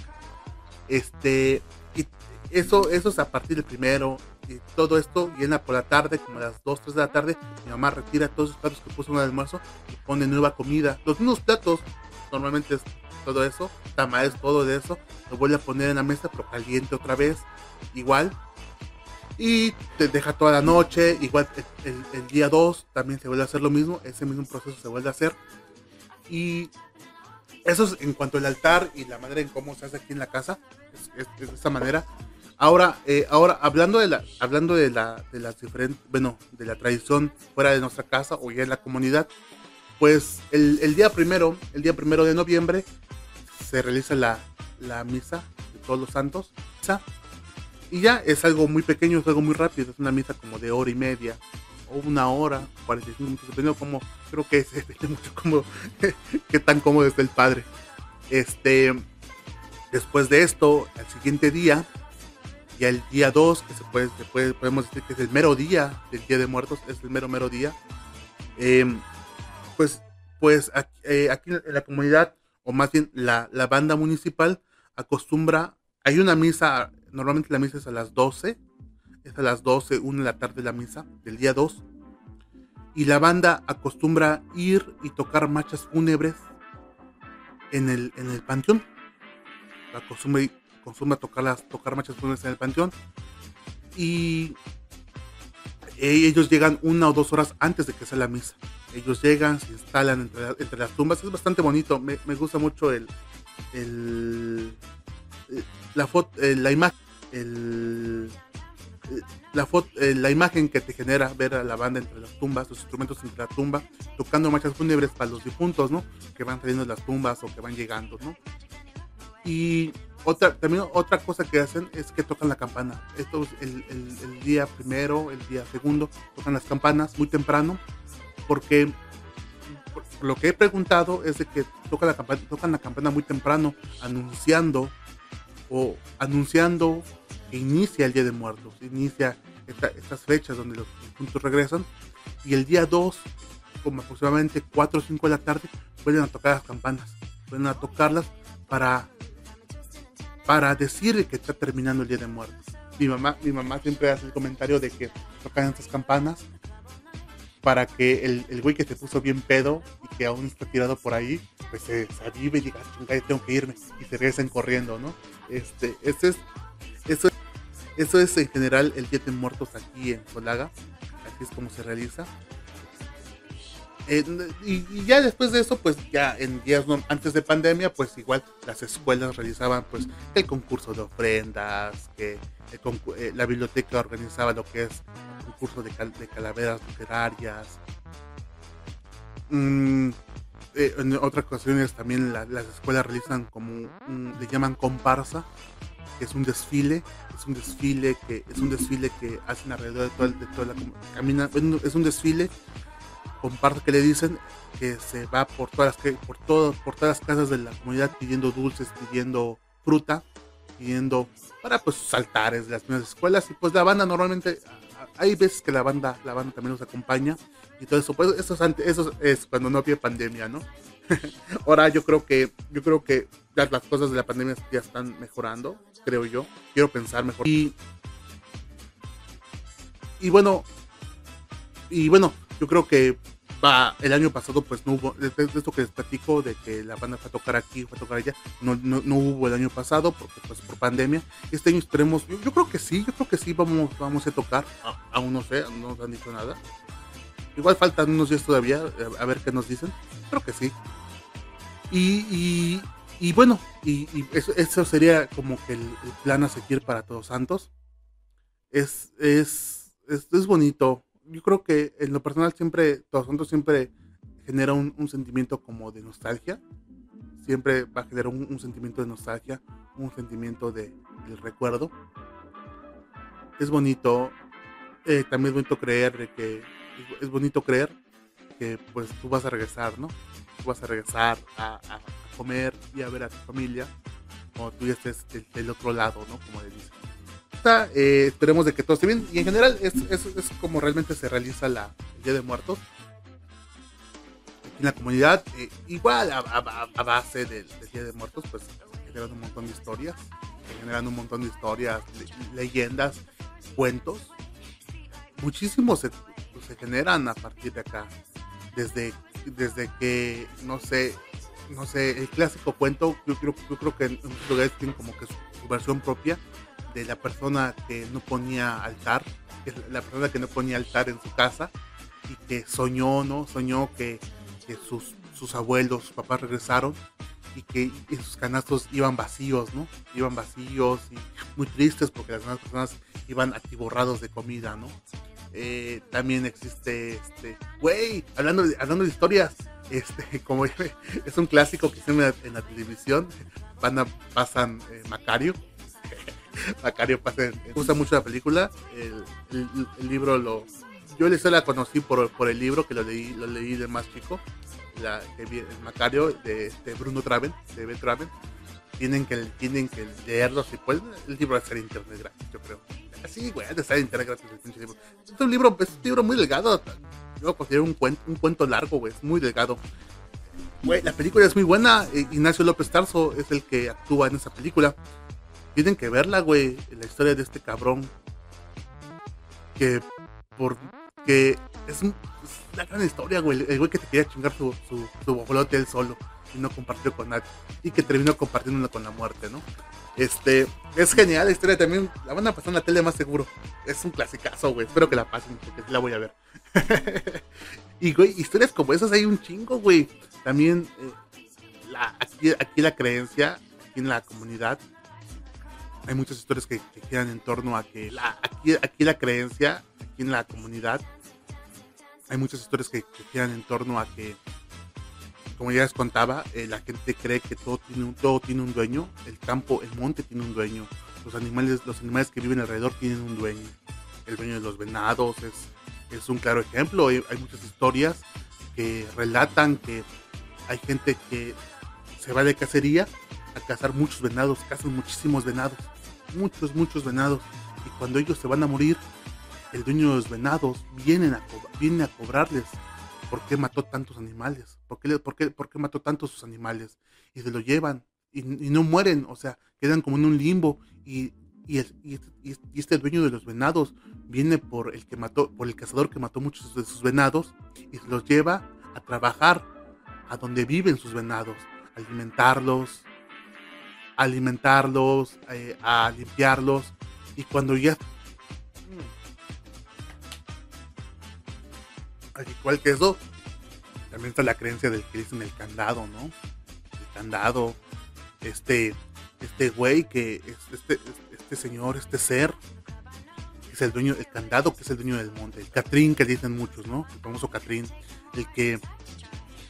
Este, y eso, eso es a partir del primero. Y todo esto llena por la tarde, como a las 2, 3 de la tarde. Mi mamá retira todos los platos que puso en el almuerzo y pone nueva comida. Los mismos platos, normalmente es todo eso, tamales, todo de eso. Lo vuelve a poner en la mesa, pero caliente otra vez, igual. Y te deja toda la noche, igual el, día 2 también se vuelve a hacer lo mismo, ese mismo proceso se vuelve a hacer. Y eso es en cuanto al altar y la manera en cómo se hace aquí en la casa, es, es, de esta manera. Ahora, eh, ahora hablando de la, hablando de la, de las diferentes, bueno, de la tradición fuera de nuestra casa o ya en la comunidad, pues el, el día primero, el día primero de noviembre, se realiza la, la misa de todos los santos. Misa, y ya es algo muy pequeño, es algo muy rápido, es una misa como de hora y media, o una hora, 45 minutos, dependiendo como, creo que [laughs] se depende mucho como, [laughs] qué tan cómodo está el padre. Este, después de esto, al siguiente día, ya el día 2, que se puede, podemos decir que es el mero día del Día de Muertos, es el mero, mero día. Eh, pues, pues aquí, eh, aquí, en la comunidad, o más bien la, la, banda municipal, acostumbra, hay una misa, normalmente la misa es a las 12, es a las 12, 1 de la tarde la misa, del día 2. Y la banda acostumbra ir y tocar marchas fúnebres en el, en el panteón. Acostumbra consuma tocar, las, tocar marchas fúnebres en el panteón. Y ellos llegan una o dos horas antes de que sea la misa. Ellos llegan, se instalan entre, entre las tumbas. Es bastante bonito. Me, me gusta mucho el, el la foto, la imagen, el, la, foto, la imagen que te genera ver a la banda entre las tumbas, los instrumentos entre la tumba, tocando marchas fúnebres para los difuntos, ¿no? Que van saliendo de las tumbas o que van llegando, ¿no? Y otra, también otra cosa que hacen es que tocan la campana. Esto el, el, el, día primero, el día segundo, tocan las campanas muy temprano, porque lo que he preguntado es de que tocan la campana, tocan la campana muy temprano, anunciando o anunciando que inicia el Día de Muertos, inicia esta, estas fechas donde los puntos regresan, y el día 2, como aproximadamente 4 o 5 de la tarde, vuelven a tocar las campanas, vuelven a tocarlas para para decir que está terminando el Día de Muertos. Mi mamá, mi mamá siempre hace el comentario de que tocan estas campanas para que el, el güey que se puso bien pedo y que aún está tirado por ahí, pues se, se avive y diga, chingada, tengo que irme, y se regresen corriendo, ¿no? Este, este es, eso, eso es en general el Día de Muertos aquí en Solaga, así es como se realiza. Y, ya después de eso, pues ya en días antes de pandemia, pues igual las escuelas realizaban pues el concurso de ofrendas, que eh, la biblioteca organizaba lo que es el concurso de, calaveras literarias. Mm, eh, en otras ocasiones también las escuelas realizan como le llaman comparsa, que es un desfile, es un desfile que es un desfile que hacen alrededor de, de toda la camina, es un desfile comparto que le dicen que se va por todas las por todo, por todas las casas de la comunidad pidiendo dulces, pidiendo fruta, pidiendo para pues saltares de las mismas escuelas. Y pues la banda normalmente hay veces que la banda la banda también nos acompaña. Y todo eso pues eso es, eso es cuando no había pandemia no [laughs] ahora yo creo que yo creo que ya las cosas de la pandemia ya están mejorando creo yo. Quiero pensar mejor. Y y bueno y bueno yo creo que el año pasado pues no hubo, de, esto que les platico, de que la banda fue a tocar aquí, fue a tocar allá, no, no, no hubo el año pasado porque pues por pandemia. Este año esperemos, yo, creo que sí, yo creo que sí vamos, vamos a tocar, aún no sé, no nos han dicho nada. Igual faltan unos días todavía, a, ver qué nos dicen, creo que sí. Y, y, bueno, y, eso, sería como que el, plan a seguir para Todos Santos. Es, es, es, es bonito, yo creo que en lo personal siempre, Todos Santos siempre genera un, sentimiento como de nostalgia. Siempre va a generar un, sentimiento de nostalgia, un sentimiento de, del recuerdo. Es bonito, eh, también es bonito creer que, es bonito creer que pues tú vas a regresar, ¿no? Tú vas a regresar a, comer y a ver a tu familia cuando tú ya estés del, otro lado, ¿no? Como le dicen. Eh, esperemos de que todo esté bien. Y en general es, es, es como realmente se realiza la, el Día de Muertos. En la comunidad, eh, igual a, a, base del, Día de Muertos, pues generan un montón de historias. Generan un montón de historias, leyendas, cuentos. Muchísimos se, pues, se generan a partir de acá. Desde, desde que, no sé, no sé, el clásico cuento, yo creo, yo creo que en muchos lugares tienen como que su versión propia de la persona que no ponía altar, que la persona que no ponía altar en su casa y que soñó, ¿no? Soñó que, sus, sus abuelos, sus papás regresaron y que sus canastos iban vacíos, ¿no? Iban vacíos y muy tristes porque las demás personas iban atiborrados de comida, ¿no? Eh, también existe, este, güey, hablando de, hablando de historias, este, [laughs] como [laughs] es un clásico que se en la televisión, van a, pasan eh, Macario, [laughs] [laughs] Macario pasa. Me gusta mucho la película. El, libro lo. Yo la conocí por, por el libro que lo leí, lo leí de más chico. La, el Macario de, Bruno Traven, de Ben Traven. Tienen que, tienen que leerlo si pueden. El libro va a ser internet gratis, yo creo. Así, güey, de estar internet gratis el libro. Es un libro, es un libro muy delgado. Yo considero un cuento, un cuento largo, güey. Es muy delgado. Güey, la película es muy buena. Ignacio López Tarso es el que actúa en esa película. Tienen que verla, güey. La historia de este cabrón. Que por que es, una gran historia, güey. El güey que te quería chingar su, su, su él solo y no compartió con nadie. Y que terminó compartiéndola con la muerte, ¿no? Este, es genial la historia también. La van a pasar en la tele más seguro. Es un clasicazo, güey. Espero que la pasen porque sí la voy a ver. [laughs] y, güey, historias como esas hay un chingo, güey. También, eh, aquí, aquí la creencia, aquí en la comunidad, hay muchas historias que, giran en torno a que la, aquí, aquí la creencia, aquí en la comunidad, hay muchas historias que, giran en torno a que, como ya les contaba, eh, la gente cree que todo tiene, un, todo tiene un dueño, el campo, el monte tiene un dueño, los animales, los animales que viven alrededor tienen un dueño, el dueño de los venados es, es un claro ejemplo, hay, hay muchas historias que relatan que hay gente que se va de cacería a cazar muchos venados, cazan muchísimos venados muchos, muchos venados. Y cuando ellos se van a morir, el dueño de los venados vienen a viene a cobrarles por qué mató tantos animales, por qué, por qué, por qué mató tantos sus animales. Y se lo llevan y, no mueren, o sea, quedan como en un limbo. Y, y, y, este dueño de los venados viene por el que mató, por el cazador que mató muchos de sus venados y se los lleva a trabajar a donde viven sus venados, alimentarlos, alimentarlos, eh, a limpiarlos. Y cuando ya... Al igual que eso, también está la creencia del que dicen el candado, ¿no? El candado, este, este güey que, este, este señor, este ser, que es el dueño, el candado que es el dueño del monte, el Catrín que dicen muchos, ¿no? El famoso Catrín, el que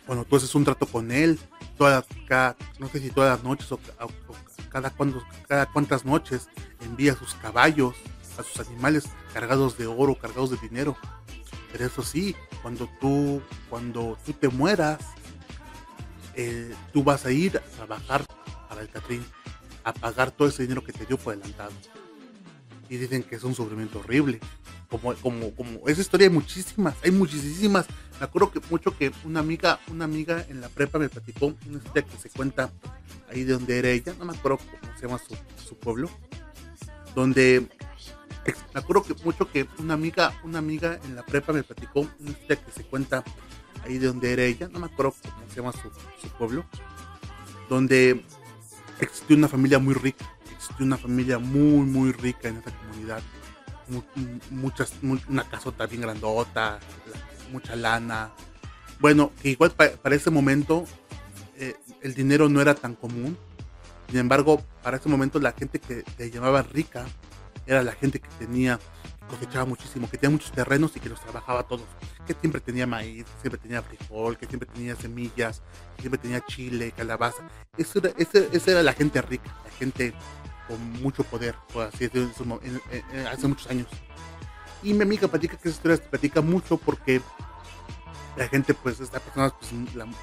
cuando tú haces un trato con él, todas, cada, no sé si todas las noches o, cada, cuando, cada cuantas noches envía sus caballos, a sus animales cargados de oro, cargados de dinero. Pero eso sí, cuando tú, cuando tú te mueras, eh, tú vas a ir a trabajar para el Catrín, a pagar todo ese dinero que te dio por adelantado. Y dicen que es un sufrimiento horrible. Como, como, como, esa historia hay muchísimas, hay muchísimas. Me acuerdo que mucho que una amiga, una amiga en la prepa me platicó una historia que se cuenta ahí de donde era ella, no me acuerdo cómo se llama su, su pueblo, donde me acuerdo que mucho que una amiga, una amiga en la prepa me platicó una historia que se cuenta ahí de donde era ella, no me acuerdo cómo se llama su, pueblo, donde existió una familia muy rica, existió una familia muy, muy rica en esa comunidad. Muchas, una casota bien grandota, mucha lana. Bueno, que igual para, ese momento eh, el dinero no era tan común. Sin embargo, para ese momento la gente que te llamaba rica era la gente que tenía, cosechaba muchísimo, que tenía muchos terrenos y que los trabajaba todos, que siempre tenía maíz, que siempre tenía frijol, que siempre tenía semillas, que siempre tenía chile, calabaza. Eso era, esa era la gente rica, la gente con mucho poder, hace muchos años. Y mi amiga platica que esa historia se platica mucho porque la gente, pues, esta persona, pues,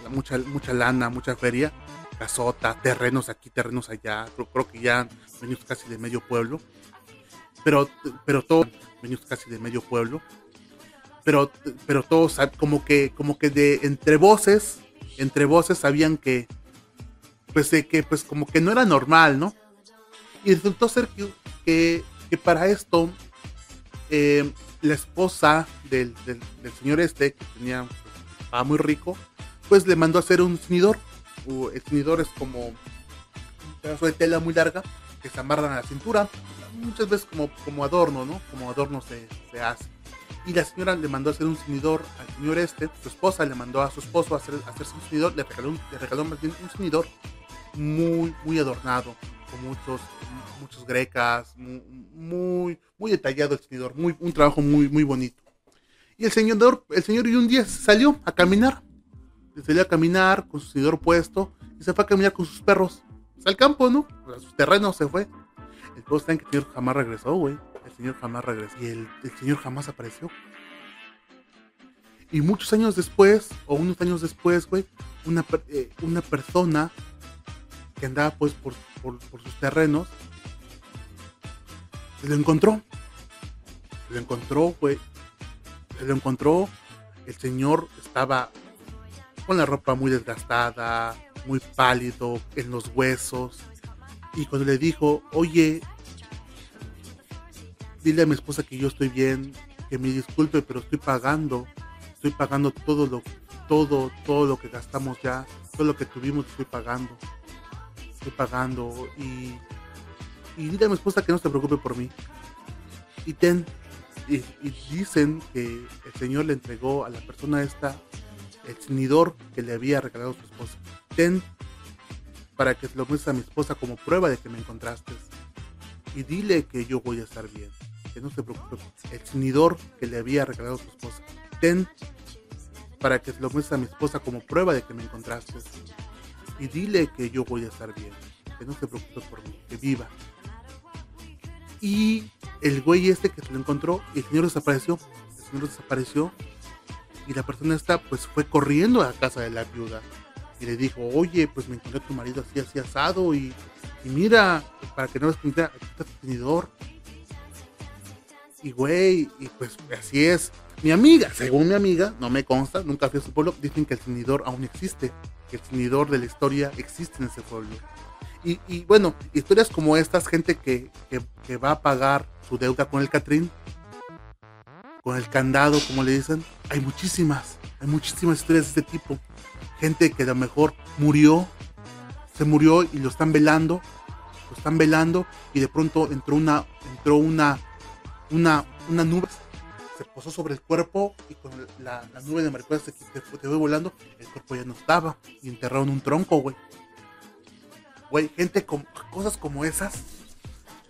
mucha, mucha lana, mucha feria, casota, terrenos aquí, terrenos allá, creo, creo que ya venimos casi de medio pueblo pero, pero todos, venimos casi de medio pueblo, pero, pero todos como que, como que de entre voces, entre voces sabían que, pues de que, pues como que no era normal, ¿no? Y resultó ser que, que, para esto, eh, la esposa del, del, señor este, que tenía, estaba muy rico, pues le mandó a hacer un cinidor. El cinidor es como un pedazo de tela muy larga que se amarran a la cintura muchas veces como, como adorno, ¿no? Como adorno se, se hace. Y la señora le mandó a hacer un cinidor al señor este, su esposa le mandó a su esposo a, hacer, hacerse un cinidor, le regaló, le regaló más bien un cinidor muy, muy adornado, con muchos, muchos grecas, muy, muy detallado el cinidor, muy, un trabajo muy, muy bonito. Y el señor, el señor y un día salió a caminar, salió a caminar con su cinidor puesto y se fue a caminar con sus perros al campo, ¿no? A sus terrenos se fue. El post que el señor jamás regresó, güey. El señor jamás regresó. Y el, señor jamás apareció. Y muchos años después, o unos años después, güey, una, eh, una persona que andaba pues por, sus terrenos, se lo encontró. Se lo encontró, güey. Se lo encontró. El señor estaba con la ropa muy desgastada, muy pálido, en los huesos. Y cuando le dijo, oye, dile a mi esposa que yo estoy bien, que me disculpe, pero estoy pagando, estoy pagando todo lo, todo, todo lo que gastamos ya, todo lo que tuvimos estoy pagando, estoy pagando y, y dile a mi esposa que no se preocupe por mí. Y ten, y, y dicen que el Señor le entregó a la persona esta el cinidor que le había regalado su esposa. Ten para que se lo muestres a mi esposa como prueba de que me encontraste. Y dile que yo voy a estar bien. Que no se preocupe. El cinidor que le había regalado su esposa. Ten para que se lo muestres a mi esposa como prueba de que me encontraste. Y dile que yo voy a estar bien. Que no se preocupe por mí. Que viva. Y el güey este que se lo encontró, el señor desapareció. El señor desapareció. Y la persona esta pues fue corriendo a la casa de la viuda y le dijo, oye, pues me encontré a tu marido así, así asado y, mira, para que no ves aquí está tu tenedor. Y güey, y pues así es. Mi amiga, según mi amiga, no me consta, nunca fui a su pueblo, dicen que el tenedor aún existe, que el tenedor de la historia existe en ese pueblo. Y, bueno, historias como estas, gente que, que, va a pagar su deuda con el Catrín, con el candado, como le dicen, hay muchísimas, hay muchísimas historias de este tipo gente que a lo mejor murió, se murió y lo están velando, lo están velando y de pronto entró una, entró una, una, una nube, se posó sobre el cuerpo y con la, nube de mariposas se, te, fue volando, el cuerpo ya no estaba y enterraron un tronco, güey. Güey, gente con cosas como esas,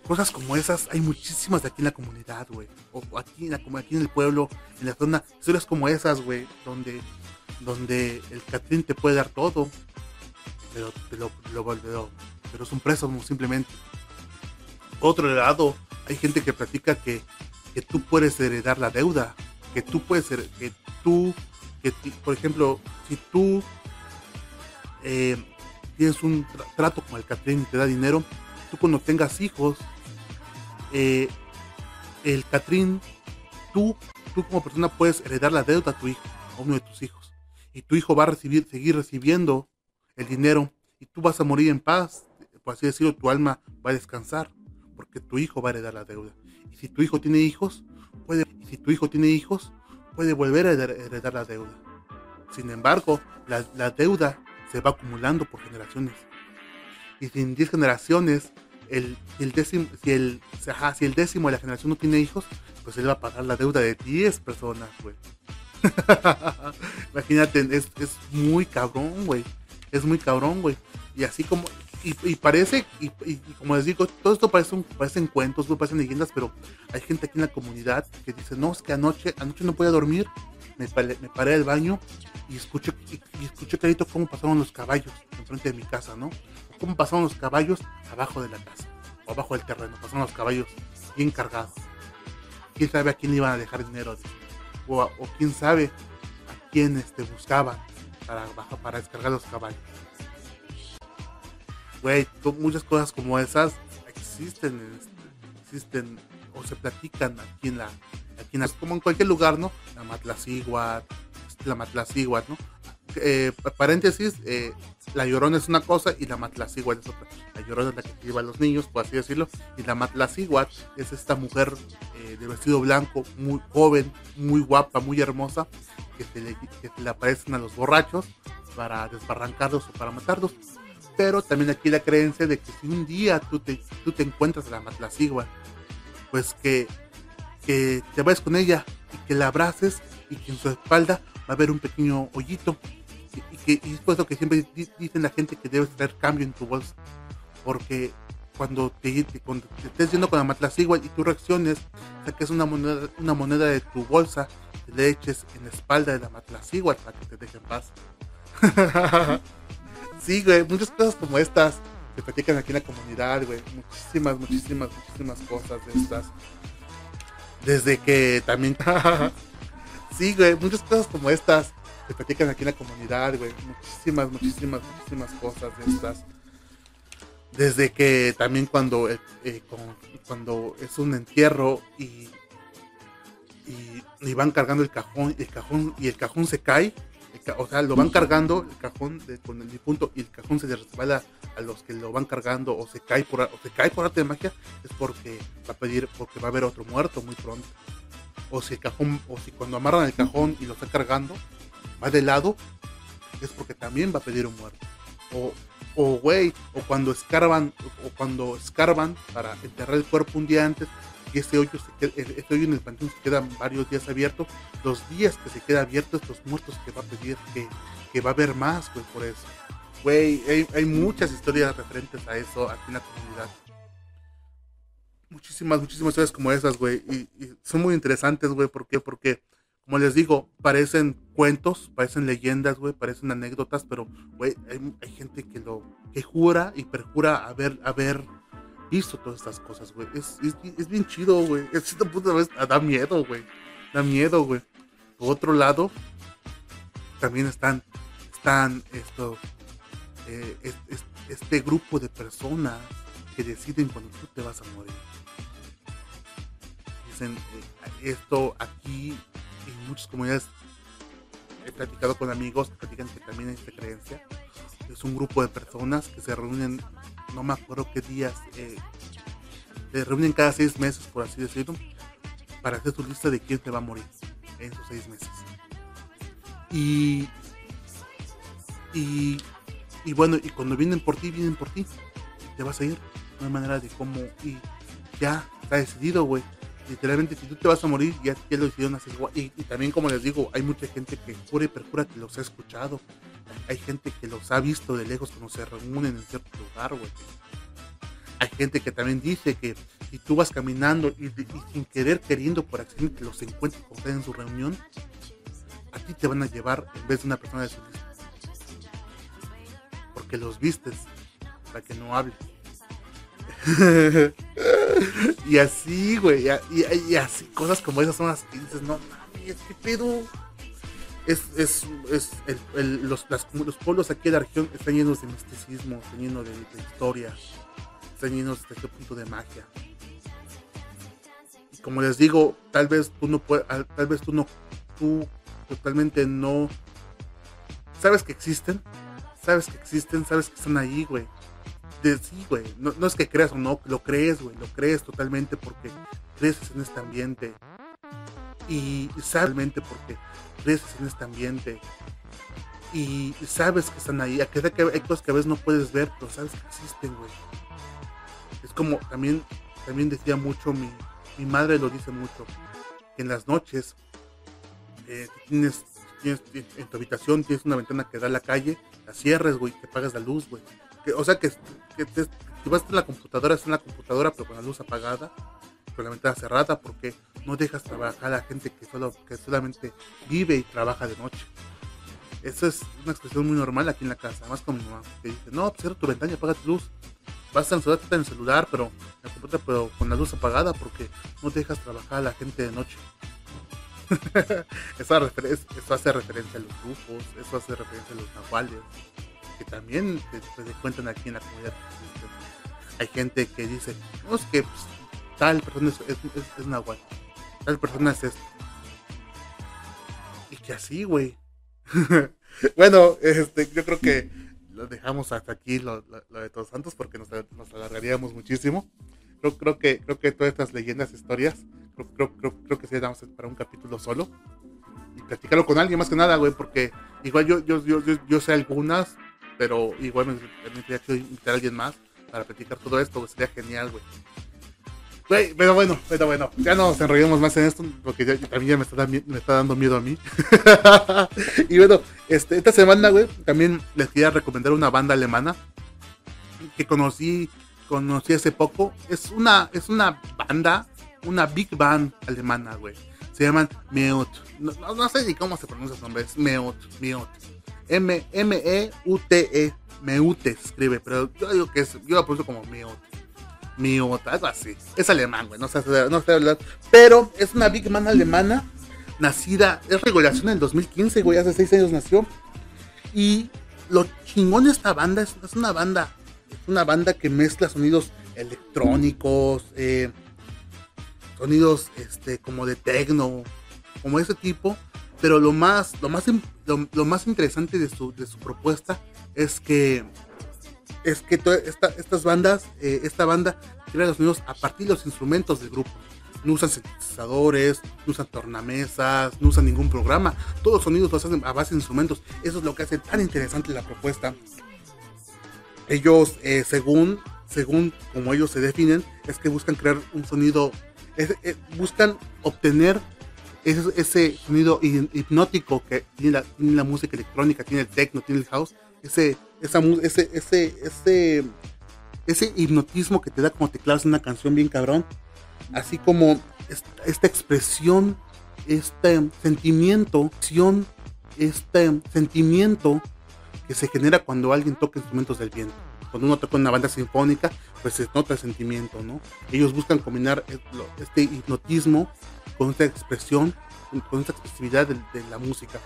cosas como esas, hay muchísimas de aquí en la comunidad, güey. O aquí, en la, aquí en el pueblo, en la zona, historias como esas, güey, donde, donde el Catrín te puede dar todo, pero te lo, lo, pero es un préstamo simplemente. Otro lado, hay gente que platica que que tú puedes heredar la deuda, que tú puedes ser, que tú, que por ejemplo, si tú eh, tienes un trato con el Catrín y te da dinero, tú cuando tengas hijos, eh, el Catrín, tú, tú como persona puedes heredar la deuda a tu hijo, a uno de tus hijos, y tu hijo va a recibir, seguir recibiendo el dinero y tú vas a morir en paz, por así decirlo, tu alma va a descansar, porque tu hijo va a heredar la deuda. Y si tu hijo tiene hijos, puede, si tu hijo tiene hijos, puede volver a heredar la deuda. Sin embargo, la, deuda se va acumulando por generaciones. Y si en 10 generaciones, el, el décimo, si, el, si el décimo de la generación no tiene hijos, pues él va a pagar la deuda de 10 personas, güey. [laughs] Imagínate, es, es muy cabrón, güey. Es muy cabrón, güey. Y así como, y, parece, y, como les digo, todo esto parece un, parecen cuentos, parecen leyendas, pero hay gente aquí en la comunidad que dice, no, es que anoche, anoche no podía dormir, me, me paré al baño y escuché, y, escuché clarito cómo pasaron los caballos enfrente de mi casa, ¿no? O cómo pasaron los caballos abajo de la casa, o abajo del terreno, pasaron los caballos bien cargados. Quién sabe a quién iban a dejar dinero, o, o quién sabe a quién este, buscaban para, para descargar los caballos güey, muchas cosas como esas existen, existen o se platican aquí en la, aquí en como en cualquier lugar, ¿no? La Matlaciguat, la Matlaciguat, ¿no? Eh, paréntesis, eh, la Llorona es una cosa y la Matlaciguat es otra. La Llorona es la que lleva a los niños, por así decirlo, y la Matlaciguat es esta mujer eh, de vestido blanco, muy joven, muy guapa, muy hermosa, que se le, que le aparecen a los borrachos para desbarrancarlos o para matarlos pero también aquí la creencia de que si un día tú te, tú te encuentras a la Matlacigua, pues que, que te vayas con ella y que la abraces y que en su espalda va a haber un pequeño hoyito. Y, que, y es por que siempre dicen la gente que debes traer cambio en tu bolsa. Porque cuando te, te estés yendo con la matlacigua y tú reacciones, saques una moneda, una moneda de tu bolsa, y le eches en la espalda de la matlacigua para que te deje en paz. [laughs] Sí, güey, muchas cosas como estas se platican aquí en la comunidad, güey. Muchísimas, muchísimas, muchísimas cosas de estas. Desde que también. [laughs] sí, güey, muchas cosas como estas se platican aquí en la comunidad, güey. Muchísimas, muchísimas, muchísimas cosas de estas. Desde que también cuando, eh, eh, cuando es un entierro y, y, y, van cargando el cajón, el cajón y el cajón se cae o sea, lo van cargando el cajón con el difunto y el cajón se le resbala a los que lo van cargando o se cae por o se cae por arte de magia es porque va a pedir porque va a haber otro muerto muy pronto. O si el cajón o si cuando amarran el cajón y lo está cargando va de lado es porque también va a pedir un muerto. O o güey o cuando escarban o cuando escarban para enterrar el cuerpo un día antes y este hoyo, este hoyo en el panteón se queda varios días abierto, los días que se queda abierto, estos muertos que va a pedir, que, que va a haber más, güey, por eso. Güey, hay, muchas historias referentes a eso aquí en la comunidad. Muchísimas, muchísimas historias como esas, güey. Y, son muy interesantes, güey. ¿Por qué? Porque, como les digo, parecen cuentos, parecen leyendas, güey, parecen anécdotas, pero, güey, hay, hay, gente que lo, que jura y perjura haber, haber visto todas estas cosas, güey. Es, es, bien chido, güey. Es vez da miedo, güey. Da miedo, güey. Por otro lado, también están, están esto, eh, este grupo de personas que deciden cuando tú te vas a morir. Dicen, eh, esto aquí en muchas comunidades he platicado con amigos que platican que también hay esta creencia. Es un grupo de personas que se reúnen no me acuerdo qué días, eh, se reúnen cada seis meses, por así decirlo, para hacer su lista de quién se va a morir en esos seis meses. Y, y, y bueno, y cuando vienen por ti, vienen por ti. Te vas a ir. No hay manera de cómo. Y ya está decidido, güey. literalmente si tú te vas a morir, ya, ya lo hicieron hacer. Y, y, también como les digo, hay mucha gente que jura y perjura que los ha escuchado. Hay gente que los ha visto de lejos cuando se reúnen en cierto lugar, güey. Hay gente que también dice que si tú vas caminando y, sin querer, queriendo por accidente los encuentras con en su reunión, a ti te van a llevar en vez de una persona de su lista. Porque los vistes para que no hable. [laughs] y así, güey, y, y, así, cosas como esas son las que dices, no mames, qué pedo. Es, es, es el, el, los, las, los pueblos aquí de la región están llenos de misticismo, están llenos de, de historia, están llenos de este punto de magia. Y como les digo, tal vez tú no puedes, tal vez tú no, tú totalmente no sabes que existen, sabes que existen, sabes que están ahí, güey de sí, güey. No, no, es que creas o no, lo crees, güey. Lo crees totalmente porque creces en este ambiente. Y sabes porque creces en este ambiente. Y sabes que están ahí. Hay cosas que a veces no puedes ver, pero sabes que existen, güey. Es como también, también decía mucho, mi, mi madre lo dice mucho, que en las noches eh, tienes, tienes, en tu habitación tienes una ventana que da a la calle, la cierres, güey, te apagas la luz, güey o sea, que, que te, si vas a la computadora, es en la computadora, pero con la luz apagada, la ventana cerrada, porque no dejas trabajar a la gente que, solo, que solamente vive y trabaja de noche. Eso es una expresión muy normal aquí en la casa, más con mi mamá, que dice, no, pues cierra tu ventana apaga tu luz. Vas a censurar en el celular, pero, la computadora, pero con la luz apagada, porque no dejas trabajar a la gente de noche. [laughs] eso, eso hace referencia a los grupos, eso hace referencia a los nahuales, también se, cuentan aquí en la comunidad. Hay gente que dice, no es que pues, tal persona es, es, es, Nahual, tal persona es esto. Y que así, güey. [laughs] bueno, este, yo creo que lo dejamos hasta aquí lo, de Todos Santos porque nos, nos, alargaríamos muchísimo. Creo, creo, que, creo que todas estas leyendas, historias, creo, creo, creo, creo que para un capítulo solo. Y platicarlo con alguien más que nada, güey, porque igual yo, yo, yo, yo, yo sé algunas, pero igual me, me que invitar a alguien más para platicar todo esto, sería genial, güey. Pero bueno, pero bueno, ya no nos enrollemos más en esto porque ya, también ya me está, me está dando miedo a mí. [laughs] y bueno, este, esta semana, güey, también les quería recomendar una banda alemana que conocí, conocí hace poco. Es una, es una banda, una big band alemana, güey. Se llaman Meut. No, no, sé ni cómo se pronuncia su nombre, es Meut, Meut. M-E-U-T-E. -E, Meute escribe, pero yo digo que es, yo lo pronuncio como Meute, algo así. Es alemán, güey, no sé, no sé hablar. Pero es una big man alemana, nacida, es regulación en el 2015, güey, hace seis años nació. Y lo chingón de esta banda es, es una banda, es una banda que mezcla sonidos electrónicos, eh, sonidos este, como de techno, como ese tipo pero lo más, lo más, lo, más interesante de su, de su, propuesta es que es que esta, estas bandas, eh, esta banda crea los sonidos a partir de los instrumentos del grupo. No usan sintetizadores, no usan tornamesas, no usan ningún programa. Todos los sonidos los hacen a base de instrumentos. Eso es lo que hace tan interesante la propuesta. Ellos, eh, según, según como ellos se definen, es que buscan crear un sonido, eh, buscan obtener ese, ese sonido hipnótico que tiene la, música electrónica, tiene el techno, tiene el house, ese, esa, ese, ese, ese, ese hipnotismo que te da como te clavas una canción bien cabrón, así como esta, expresión, este sentimiento, este sentimiento que se genera cuando alguien toca instrumentos del viento. Cuando uno toca una banda sinfónica, pues se nota el sentimiento, ¿no? Ellos buscan combinar este hipnotismo con esta expresión, con esta expresividad de, la música,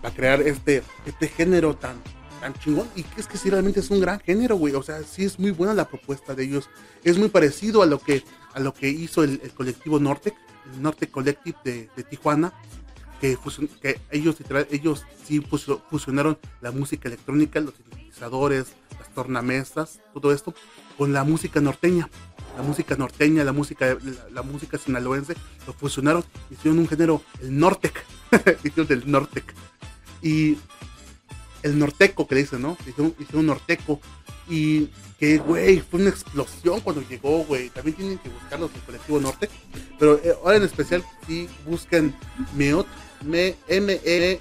para crear este, este género tan, tan chingón. Y es que sí, realmente es un gran género, güey. O sea, sí es muy buena la propuesta de ellos. Es muy parecido a lo que, a lo que hizo el, colectivo Nortec, el Nortec Collective de, Tijuana. Que, que ellos, ellos sí fusionaron la música electrónica, los sintetizadores, las tornamesas, todo esto, con la música norteña la música norteña, la música, la, música sinaloense, lo fusionaron, hicieron un género, el Nortec, [laughs] hicieron del Nortec. Y el norteco que le dicen, ¿no? Hicieron, un norteco. Y que, güey, fue una explosión cuando llegó, güey. También tienen que buscarlos el colectivo norte. Pero eh, ahora en especial, sí, busquen Meut, M-E-M-E-U-T-E,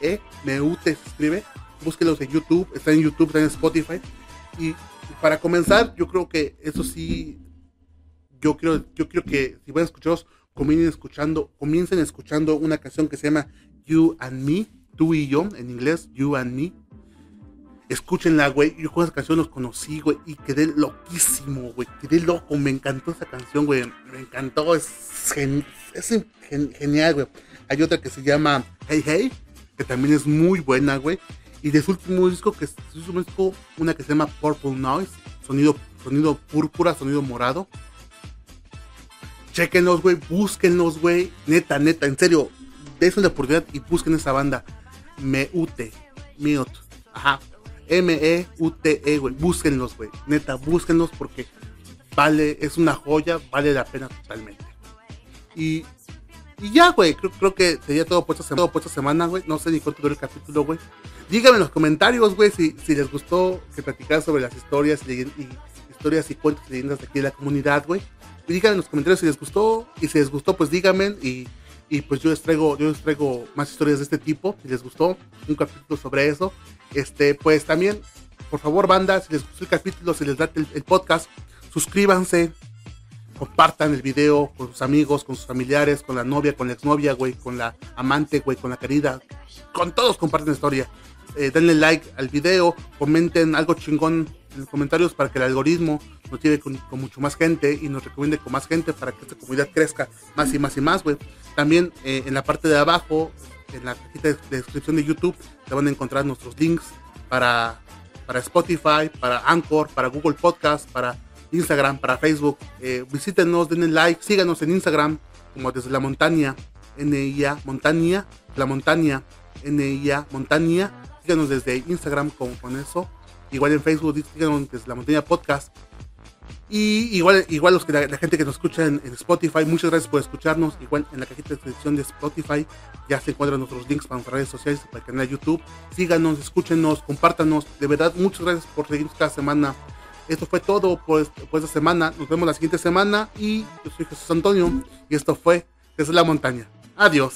-E, Meute se escribe. Búsquenlos en YouTube, está en YouTube, está en Spotify. Y para comenzar, yo creo que eso sí, yo creo, yo creo que si van a escucharos, comiencen escuchando, comiencen escuchando una canción que se llama You and Me, tú y yo, en inglés, You and Me. Escúchenla, güey. Yo con esa canción los conocí, güey, y quedé loquísimo, güey. Quedé loco, me encantó esa canción, güey. Me encantó, es, genial, güey. Hay otra que se llama Hey Hey, que también es muy buena, güey. Y de su último disco, que es su último disco, una que se llama Purple Noise, sonido, sonido púrpura, sonido morado. Chequenlos, güey, búsquenlos, güey. Neta, neta, en serio, dense la oportunidad y busquen esa banda. Meute, Miot, ajá. M-E-U-T-E, güey. Búsquenlos, güey. Neta, búsquenlos porque vale, es una joya, vale la pena totalmente. Y, y ya, güey, creo, creo, que sería todo por, esta, todo por esta semana, güey. No sé ni cuánto dura el capítulo, güey. Díganme en los comentarios, güey, si, si les gustó que platicara sobre las historias y, historias y cuentos y leyendas de aquí de la comunidad, güey. Díganme en los comentarios si les gustó. Y si les gustó, pues díganme. Y, y pues yo les traigo, yo les traigo más historias de este tipo. Si les gustó, un capítulo sobre eso. Este, pues también, por favor, banda, si les gustó el capítulo, si les da el, podcast, suscríbanse, compartan el video con sus amigos, con sus familiares, con la novia, con la exnovia, güey, con la amante, güey, con la querida. Con todos comparten la historia. Eh, denle like al video, comenten algo chingón en los comentarios para que el algoritmo nos lleve con, mucho más gente y nos recomiende con más gente para que esta comunidad crezca más y más y más, güey. También eh, en la parte de abajo en la cajita de descripción de YouTube te van a encontrar nuestros links para, para Spotify, para Anchor, para Google Podcast, para Instagram, para Facebook. Eh, visítenos, denle like, síganos en Instagram como desde la montaña, NIA, montaña, la montaña, NIA, montaña. Síganos desde Instagram con, con eso. Igual en Facebook, síganos desde la montaña podcast. Y igual, igual los que la, gente que nos escucha en, Spotify, muchas gracias por escucharnos. Igual en la cajita de descripción de Spotify ya se encuentran nuestros links para nuestras redes sociales, para el canal de YouTube. Síganos, escúchenos, compártanos. De verdad, muchas gracias por seguirnos cada semana. Esto fue todo por, esta semana. Nos vemos la siguiente semana. Y yo soy Jesús Antonio. Y esto fue Desde la Montaña. Adiós.